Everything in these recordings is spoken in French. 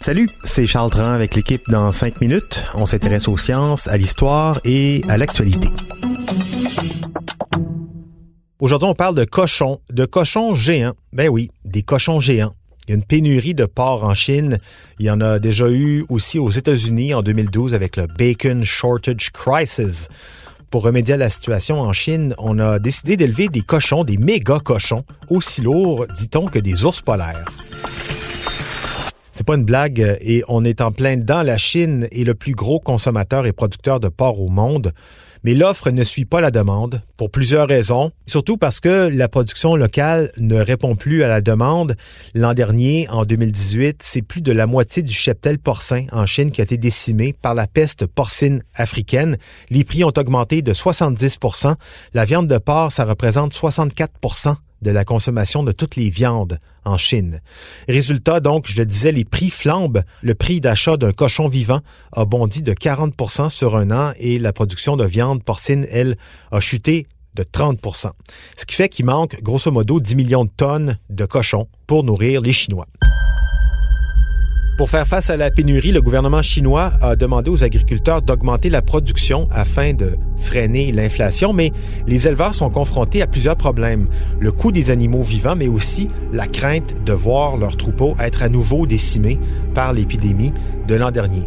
Salut, c'est Charles Dran avec l'équipe dans 5 minutes. On s'intéresse aux sciences, à l'histoire et à l'actualité. Aujourd'hui, on parle de cochons, de cochons géants. Ben oui, des cochons géants. Il y a une pénurie de porcs en Chine. Il y en a déjà eu aussi aux États-Unis en 2012 avec le Bacon Shortage Crisis. Pour remédier à la situation en Chine, on a décidé d'élever des cochons, des méga cochons, aussi lourds, dit-on, que des ours polaires. C'est pas une blague et on est en plein dedans. La Chine est le plus gros consommateur et producteur de porc au monde. Mais l'offre ne suit pas la demande pour plusieurs raisons, surtout parce que la production locale ne répond plus à la demande. L'an dernier, en 2018, c'est plus de la moitié du cheptel porcin en Chine qui a été décimé par la peste porcine africaine. Les prix ont augmenté de 70% La viande de porc, ça représente 64 de la consommation de toutes les viandes en Chine. Résultat, donc, je le disais, les prix flambent. Le prix d'achat d'un cochon vivant a bondi de 40% sur un an et la production de viande porcine, elle, a chuté de 30% Ce qui fait qu'il manque, grosso modo, 10 millions de tonnes de cochons pour nourrir les Chinois. Pour faire face à la pénurie, le gouvernement chinois a demandé aux agriculteurs d'augmenter la production afin de freiner l'inflation, mais les éleveurs sont confrontés à plusieurs problèmes. Le coût des animaux vivants, mais aussi la crainte de voir leurs troupeaux être à nouveau décimés par l'épidémie de l'an dernier.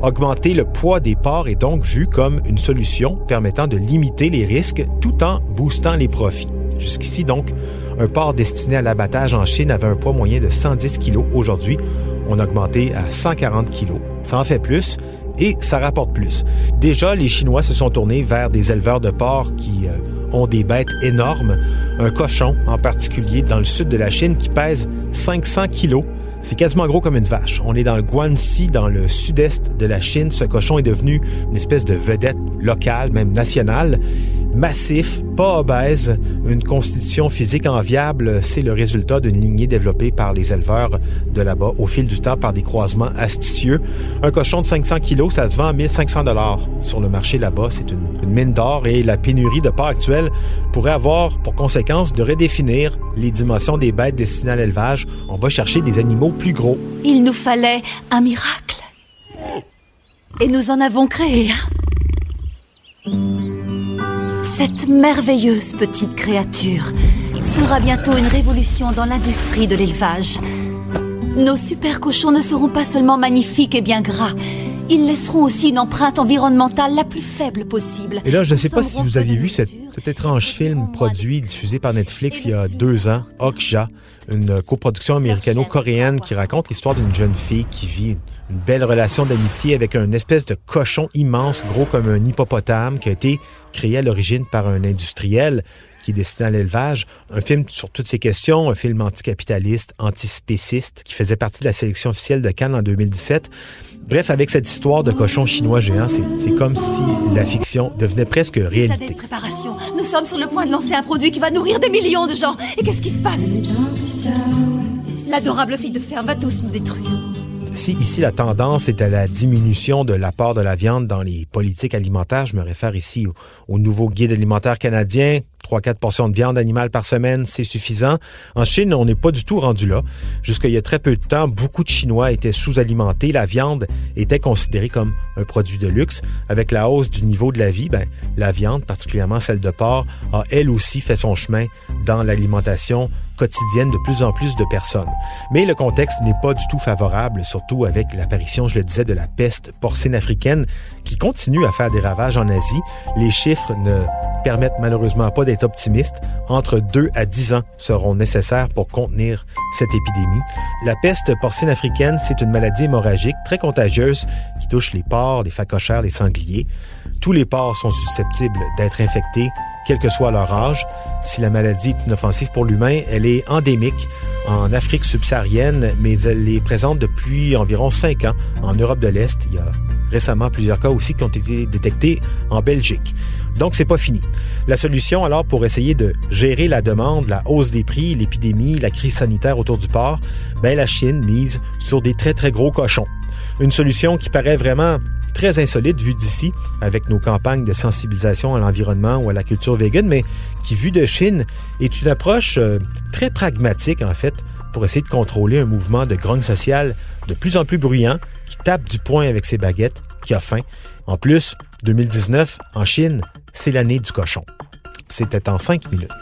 Augmenter le poids des porcs est donc vu comme une solution permettant de limiter les risques tout en boostant les profits. Jusqu'ici, donc, un porc destiné à l'abattage en Chine avait un poids moyen de 110 kg. Aujourd'hui, on a augmenté à 140 kilos. Ça en fait plus et ça rapporte plus. Déjà, les Chinois se sont tournés vers des éleveurs de porcs qui euh, ont des bêtes énormes. Un cochon, en particulier, dans le sud de la Chine, qui pèse 500 kilos. C'est quasiment gros comme une vache. On est dans le Guangxi, dans le sud-est de la Chine. Ce cochon est devenu une espèce de vedette locale, même nationale massif, pas obèse, une constitution physique enviable, c'est le résultat d'une lignée développée par les éleveurs de là-bas au fil du temps par des croisements asticieux. Un cochon de 500 kilos, ça se vend à 1500 dollars sur le marché là-bas. C'est une, une, mine d'or et la pénurie de porc actuelle pourrait avoir pour conséquence de redéfinir les dimensions des bêtes destinées à l'élevage. On va chercher des animaux plus gros. Il nous fallait un miracle. Et nous en avons créé cette merveilleuse petite créature sera bientôt une révolution dans l'industrie de l'élevage. Nos super cochons ne seront pas seulement magnifiques et bien gras, ils laisseront aussi une empreinte environnementale la plus faible possible. Et là, je ne sais pas si vous aviez vu cet, étrange film produit, diffusé par Netflix il y a deux ans, Okja, une coproduction américano-coréenne qui raconte l'histoire d'une jeune fille qui vit une belle relation d'amitié avec un espèce de cochon immense, gros comme un hippopotame, qui a été créé à l'origine par un industriel qui est destiné à l'élevage, un film sur toutes ces questions, un film anticapitaliste, antispéciste, qui faisait partie de la sélection officielle de Cannes en 2017. Bref, avec cette histoire de cochon chinois géant, c'est comme si la fiction devenait presque réalité. préparation. Nous sommes sur le point de lancer un produit qui va nourrir des millions de gens. Et qu'est-ce qui se passe? L'adorable fille de ferme va tous nous détruire. Si ici la tendance est à la diminution de l'apport de la viande dans les politiques alimentaires, je me réfère ici au, au nouveau guide alimentaire canadien 3-4 portions de viande animale par semaine, c'est suffisant. En Chine, on n'est pas du tout rendu là. Jusqu'il y a très peu de temps, beaucoup de Chinois étaient sous-alimentés. La viande était considérée comme un produit de luxe. Avec la hausse du niveau de la vie, ben, la viande, particulièrement celle de porc, a elle aussi fait son chemin dans l'alimentation quotidienne de plus en plus de personnes. Mais le contexte n'est pas du tout favorable, surtout avec l'apparition, je le disais, de la peste porcine africaine qui continue à faire des ravages en Asie. Les chiffres ne permettent malheureusement pas d'être optimistes. Entre 2 à 10 ans seront nécessaires pour contenir cette épidémie. La peste porcine africaine, c'est une maladie hémorragique très contagieuse qui touche les porcs, les phacochères, les sangliers. Tous les porcs sont susceptibles d'être infectés quel que soit leur âge. Si la maladie est inoffensive pour l'humain, elle est endémique en Afrique subsaharienne, mais elle est présente depuis environ cinq ans en Europe de l'Est. Il y a récemment plusieurs cas aussi qui ont été détectés en Belgique. Donc, c'est pas fini. La solution, alors, pour essayer de gérer la demande, la hausse des prix, l'épidémie, la crise sanitaire autour du porc, ben, la Chine mise sur des très, très gros cochons. Une solution qui paraît vraiment très insolite vue d'ici, avec nos campagnes de sensibilisation à l'environnement ou à la culture végane, mais qui, vue de Chine, est une approche euh, très pragmatique, en fait, pour essayer de contrôler un mouvement de grogne sociale de plus en plus bruyant, qui tape du poing avec ses baguettes, qui a faim. En plus, 2019, en Chine, c'est l'année du cochon. C'était en cinq minutes.